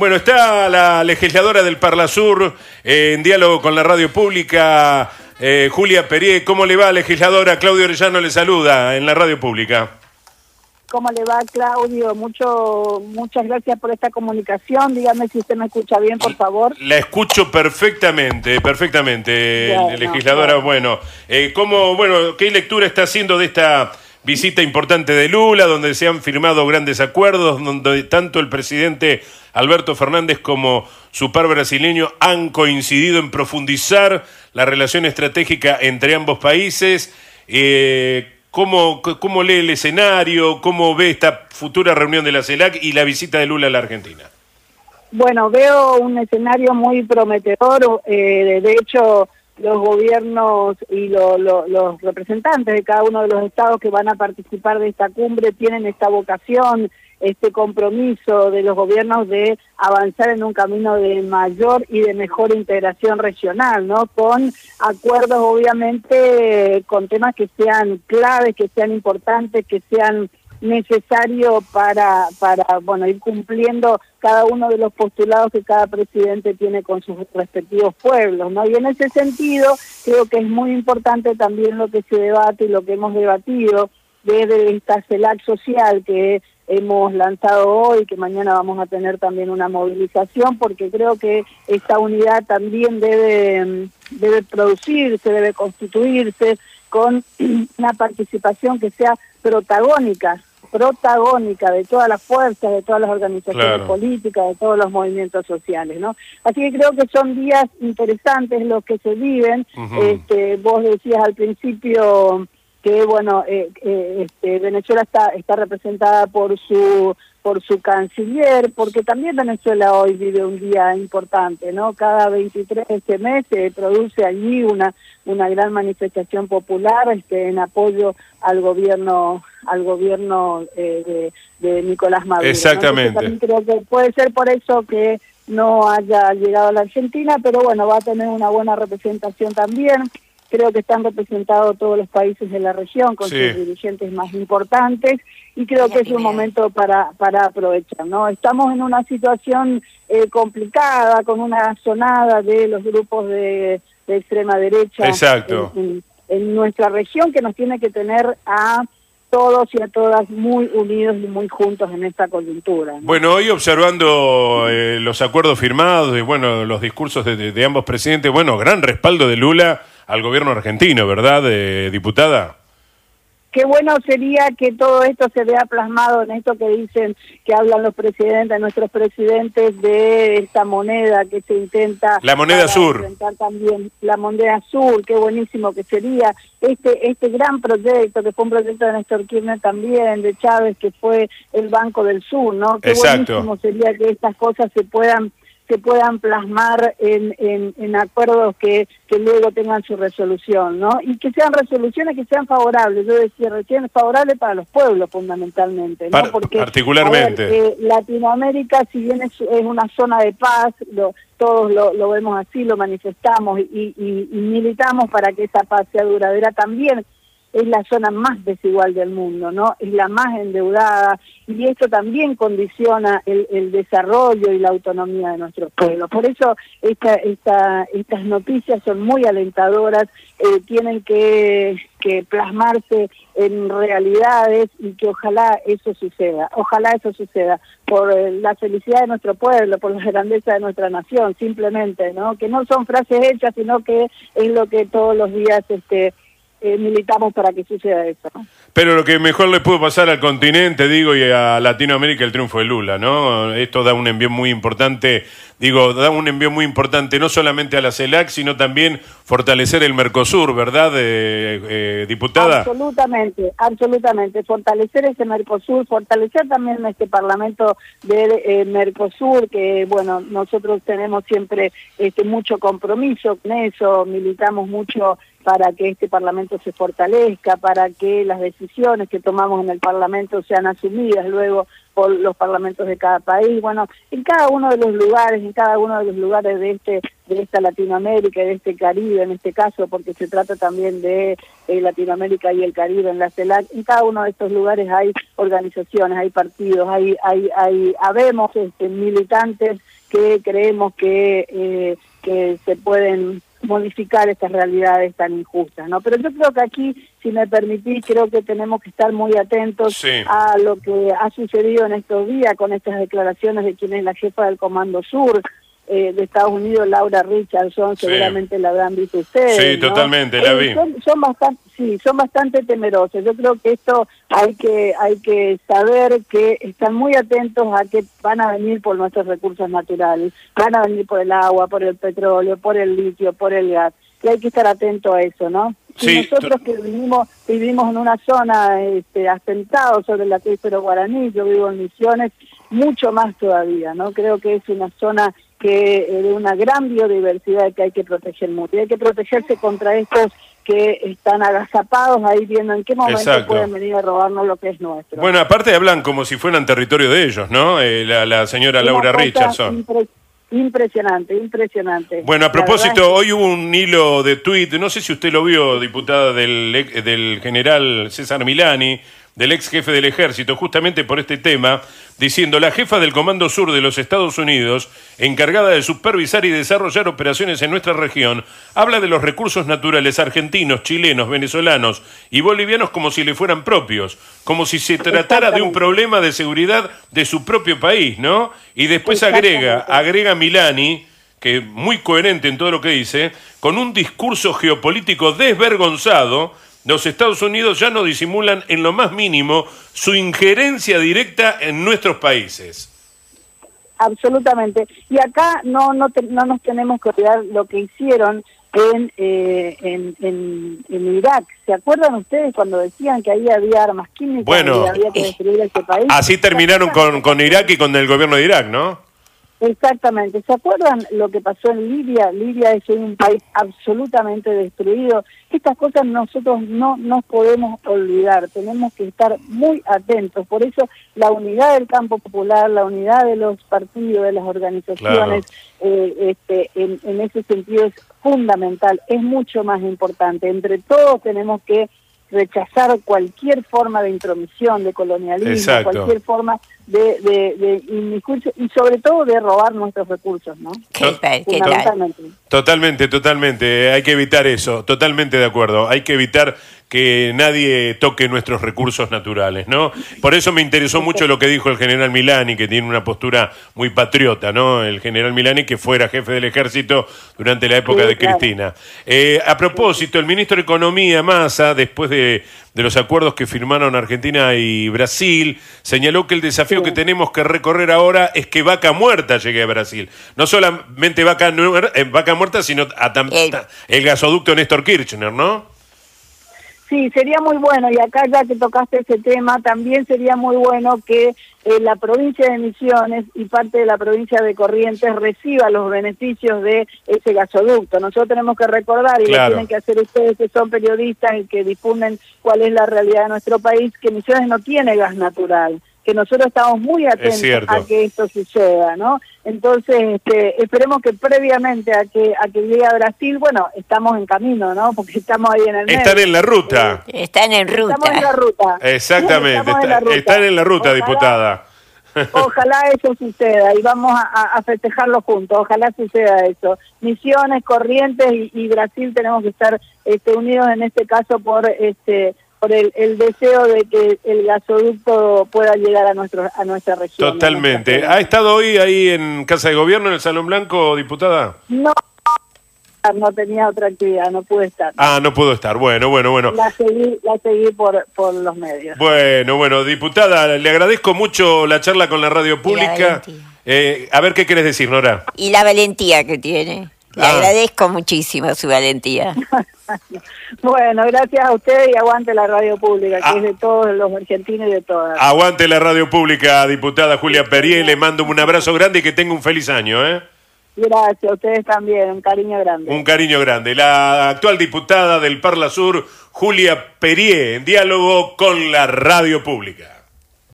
Bueno, está la legisladora del Parla Sur eh, en diálogo con la radio pública, eh, Julia Perier. ¿Cómo le va, legisladora? Claudio Orellano le saluda en la radio pública. ¿Cómo le va, Claudio? Mucho, muchas gracias por esta comunicación. Dígame si usted me escucha bien, por favor. La escucho perfectamente, perfectamente, legisladora. Bueno, eh, ¿cómo, bueno, ¿qué lectura está haciendo de esta visita importante de Lula, donde se han firmado grandes acuerdos, donde tanto el presidente Alberto Fernández como su par brasileño han coincidido en profundizar la relación estratégica entre ambos países. Eh, ¿cómo, ¿Cómo lee el escenario? ¿Cómo ve esta futura reunión de la CELAC y la visita de Lula a la Argentina? Bueno, veo un escenario muy prometedor. Eh, de hecho, los gobiernos y los representantes de cada uno de los estados que van a participar de esta cumbre tienen esta vocación, este compromiso de los gobiernos de avanzar en un camino de mayor y de mejor integración regional, ¿no? Con acuerdos, obviamente, con temas que sean claves, que sean importantes, que sean necesario para, para bueno, ir cumpliendo cada uno de los postulados que cada presidente tiene con sus respectivos pueblos. ¿no? Y en ese sentido, creo que es muy importante también lo que se debate y lo que hemos debatido desde esta CELAC social que hemos lanzado hoy, que mañana vamos a tener también una movilización, porque creo que esta unidad también debe, debe producirse, debe constituirse con una participación que sea protagónica protagónica de todas las fuerzas, de todas las organizaciones políticas, de todos los movimientos sociales, ¿no? Así que creo que son días interesantes los que se viven. este, vos decías al principio que bueno eh, eh, este, Venezuela está está representada por su por su canciller porque también Venezuela hoy vive un día importante no cada 23 de este mes se produce allí una una gran manifestación popular este en apoyo al gobierno al gobierno eh, de, Nicolás Maduro exactamente. también creo que puede ser por eso que no haya llegado a la Argentina pero bueno va a tener una buena representación también creo que están representados todos los países de la región con sus dirigentes más importantes y creo que es un momento para para aprovechar no estamos en una situación eh, complicada con una sonada de los grupos de, extrema derecha En, nuestra región que nos tiene que tener a todos y a todas muy unidos y muy juntos en esta coyuntura. Bueno, hoy observando eh, los acuerdos firmados y bueno, los discursos de, de ambos presidentes, bueno, gran respaldo de Lula al gobierno argentino, ¿verdad, eh, diputada? Qué bueno sería que todo esto se vea plasmado en esto que dicen, que hablan los presidentes, nuestros presidentes, de esta moneda que se intenta... La moneda sur. También la moneda sur, qué buenísimo que sería. Este, este gran proyecto, que fue un proyecto de Néstor Kirchner también, de Chávez, que fue el Banco del Sur, ¿no? Qué buenísimo sería que estas cosas se puedan se puedan plasmar en, en, acuerdos que, que, luego tengan su resolución, ¿no? Y que sean resoluciones que sean favorables, yo decía recién, favorables para los pueblos fundamentalmente, ¿no? Porque, particularmente. Eh, Latinoamérica, si bien es, una zona de paz, lo, todos lo, lo, vemos así, lo manifestamos y, y, y militamos para que esa paz sea duradera también, es la zona más desigual del mundo, ¿no? Es la más endeudada y esto también condiciona el, desarrollo y la autonomía de nuestros pueblos. Por eso esta, esta, estas noticias son muy alentadoras, eh, tienen que, que plasmarse en realidades y que ojalá eso suceda, ojalá eso suceda por eh, la felicidad de nuestro pueblo, por la grandeza de nuestra nación, simplemente, ¿no? Que no son frases hechas, sino que es lo que todos los días este eh, militamos para que suceda eso. Pero lo que mejor le pudo pasar al continente, digo, y a Latinoamérica, el triunfo de Lula, ¿no? Esto da un envío muy importante, digo, da un envío muy importante no solamente a la CELAC, sino también fortalecer el Mercosur, ¿verdad, eh, eh, diputada? Absolutamente, absolutamente. Fortalecer ese Mercosur, fortalecer también este Parlamento de Mercosur, que, bueno, nosotros tenemos siempre este mucho compromiso con eso, militamos mucho para que este Parlamento se fortalezca, para que las decisiones que tomamos en el Parlamento sean asumidas luego por los parlamentos de cada país. Bueno, en cada uno de los lugares, en cada uno de los lugares de este de esta Latinoamérica, de este Caribe en este caso, porque se trata también de eh, Latinoamérica y el Caribe en la CELAC, en cada uno de estos lugares hay organizaciones, hay partidos, hay hay hay habemos este, militantes que creemos que eh, que se pueden modificar estas realidades tan injustas, ¿no? Pero yo creo que aquí, si me permitís, creo que tenemos que estar muy atentos a lo que ha sucedido en estos días con estas declaraciones de quien es la jefa del Comando Sur, eh, de Estados Unidos, Laura Richardson, seguramente la habrán visto ustedes. Sí, totalmente, la vi. Son, bastante, sí, son bastante temerosos. Yo creo que esto hay que hay que saber que están muy atentos a que van a venir por nuestros recursos naturales, van a venir por el agua, por el petróleo, por el litio, por el gas. Y hay que estar atento a eso, ¿no? Si nosotros que vivimos, vivimos en una zona este, asentado sobre el acuífero guaraní, yo vivo en Misiones, mucho más todavía, ¿no? Creo que es una zona que eh, de una gran biodiversidad que hay que proteger mucho. Y hay que protegerse contra estos que están agazapados ahí viendo en qué momento pueden venir a robarnos lo que es nuestro. Bueno, aparte hablan como si fueran territorio de ellos, ¿no? Eh, la, señora Laura Richardson. Impresionante, impresionante. Bueno, a propósito, hoy hubo un hilo de tuit, no sé si usted lo vio, diputada del, del general César Milani, del ex jefe del ejército, justamente por este tema, diciendo la jefa del Comando Sur de los Estados Unidos, encargada de supervisar y desarrollar operaciones en nuestra región, habla de los recursos naturales argentinos, chilenos, venezolanos y bolivianos como si le fueran propios, como si se tratara de un problema de seguridad de su propio país, ¿no? Y después agrega, agrega Milani, que muy coherente en todo lo que dice, con un discurso geopolítico desvergonzado, los Estados Unidos ya no disimulan en lo más mínimo su injerencia directa en nuestros países. Absolutamente. Y acá no, no, no nos tenemos que olvidar lo que hicieron en, eh, en, en, Irak. ¿Se acuerdan ustedes cuando decían que ahí había armas químicas bueno, y había que destruir ese país? Así terminaron con, con Irak y con el gobierno de Irak, ¿no? Exactamente. ¿Se acuerdan lo que pasó en Libia? Libia es un país absolutamente destruido. Estas cosas nosotros no nos podemos olvidar. Tenemos que estar muy atentos. Por eso la unidad del campo popular, la unidad de los partidos, de las organizaciones, eh, este, en, en ese sentido es fundamental. Es mucho más importante. Entre todos tenemos que rechazar cualquier forma de intromisión, de colonialismo, cualquier forma de, de, y sobre todo de robar nuestros recursos, ¿no? Totalmente, totalmente. Hay que evitar eso. Totalmente de acuerdo. Hay que evitar que nadie toque nuestros recursos naturales, ¿no? Por eso me interesó mucho lo que dijo el general Milani, que tiene una postura muy patriota, ¿no? El general Milani, que fuera jefe del ejército durante la época de Cristina. Eh, a propósito, el ministro de Economía, Massa, después de, de, los acuerdos que firmaron Argentina y Brasil, señaló que el desafío que tenemos que recorrer ahora es que Vaca Muerta llegue a Brasil. No solamente Vaca, eh, vaca Muerta, sino a, el gasoducto Néstor Kirchner, ¿no? Sí, sería muy bueno, y acá ya que tocaste ese tema, también sería muy bueno que eh, la provincia de Misiones y parte de la provincia de Corrientes reciba los beneficios de ese gasoducto. Nosotros tenemos que recordar, y lo tienen que hacer ustedes que son periodistas y que difunden cuál es la realidad de nuestro país, que Misiones no tiene gas natural que nosotros estamos muy atentos a que esto suceda, ¿no? Entonces, este, esperemos que previamente a que a que llegue a Brasil, bueno, estamos en camino, ¿no? Porque estamos ahí en el Están en la ruta. Eh, están en ruta. Estamos en la ruta. Exactamente, están en la ruta, diputada. Ojalá eso suceda y vamos a, festejarlo juntos, ojalá suceda eso. Misiones, Corrientes y, Brasil tenemos que estar este, unidos en este caso por este por el, deseo de que el gasoducto pueda llegar a nuestro a nuestra región. Totalmente. ¿Ha estado hoy ahí en Casa de Gobierno, en el Salón Blanco, diputada? No, no tenía otra actividad, no pude estar. Ah, no pudo estar. Bueno, bueno, bueno. La seguí, la seguí por, por los medios. Bueno, bueno, diputada, le agradezco mucho la charla con la radio pública. Eh, a ver qué quieres decir, Nora. Y la valentía que tiene. Le ah. agradezco muchísimo su valentía. bueno, gracias a usted y aguante la radio pública, que ah. es de todos los argentinos y de todas. Aguante la radio pública, diputada Julia Perier. Le mando un abrazo grande y que tenga un feliz año. ¿eh? Gracias, a ustedes también, un cariño grande. Un cariño grande. La actual diputada del Parla Sur, Julia Perier, en diálogo con la radio pública.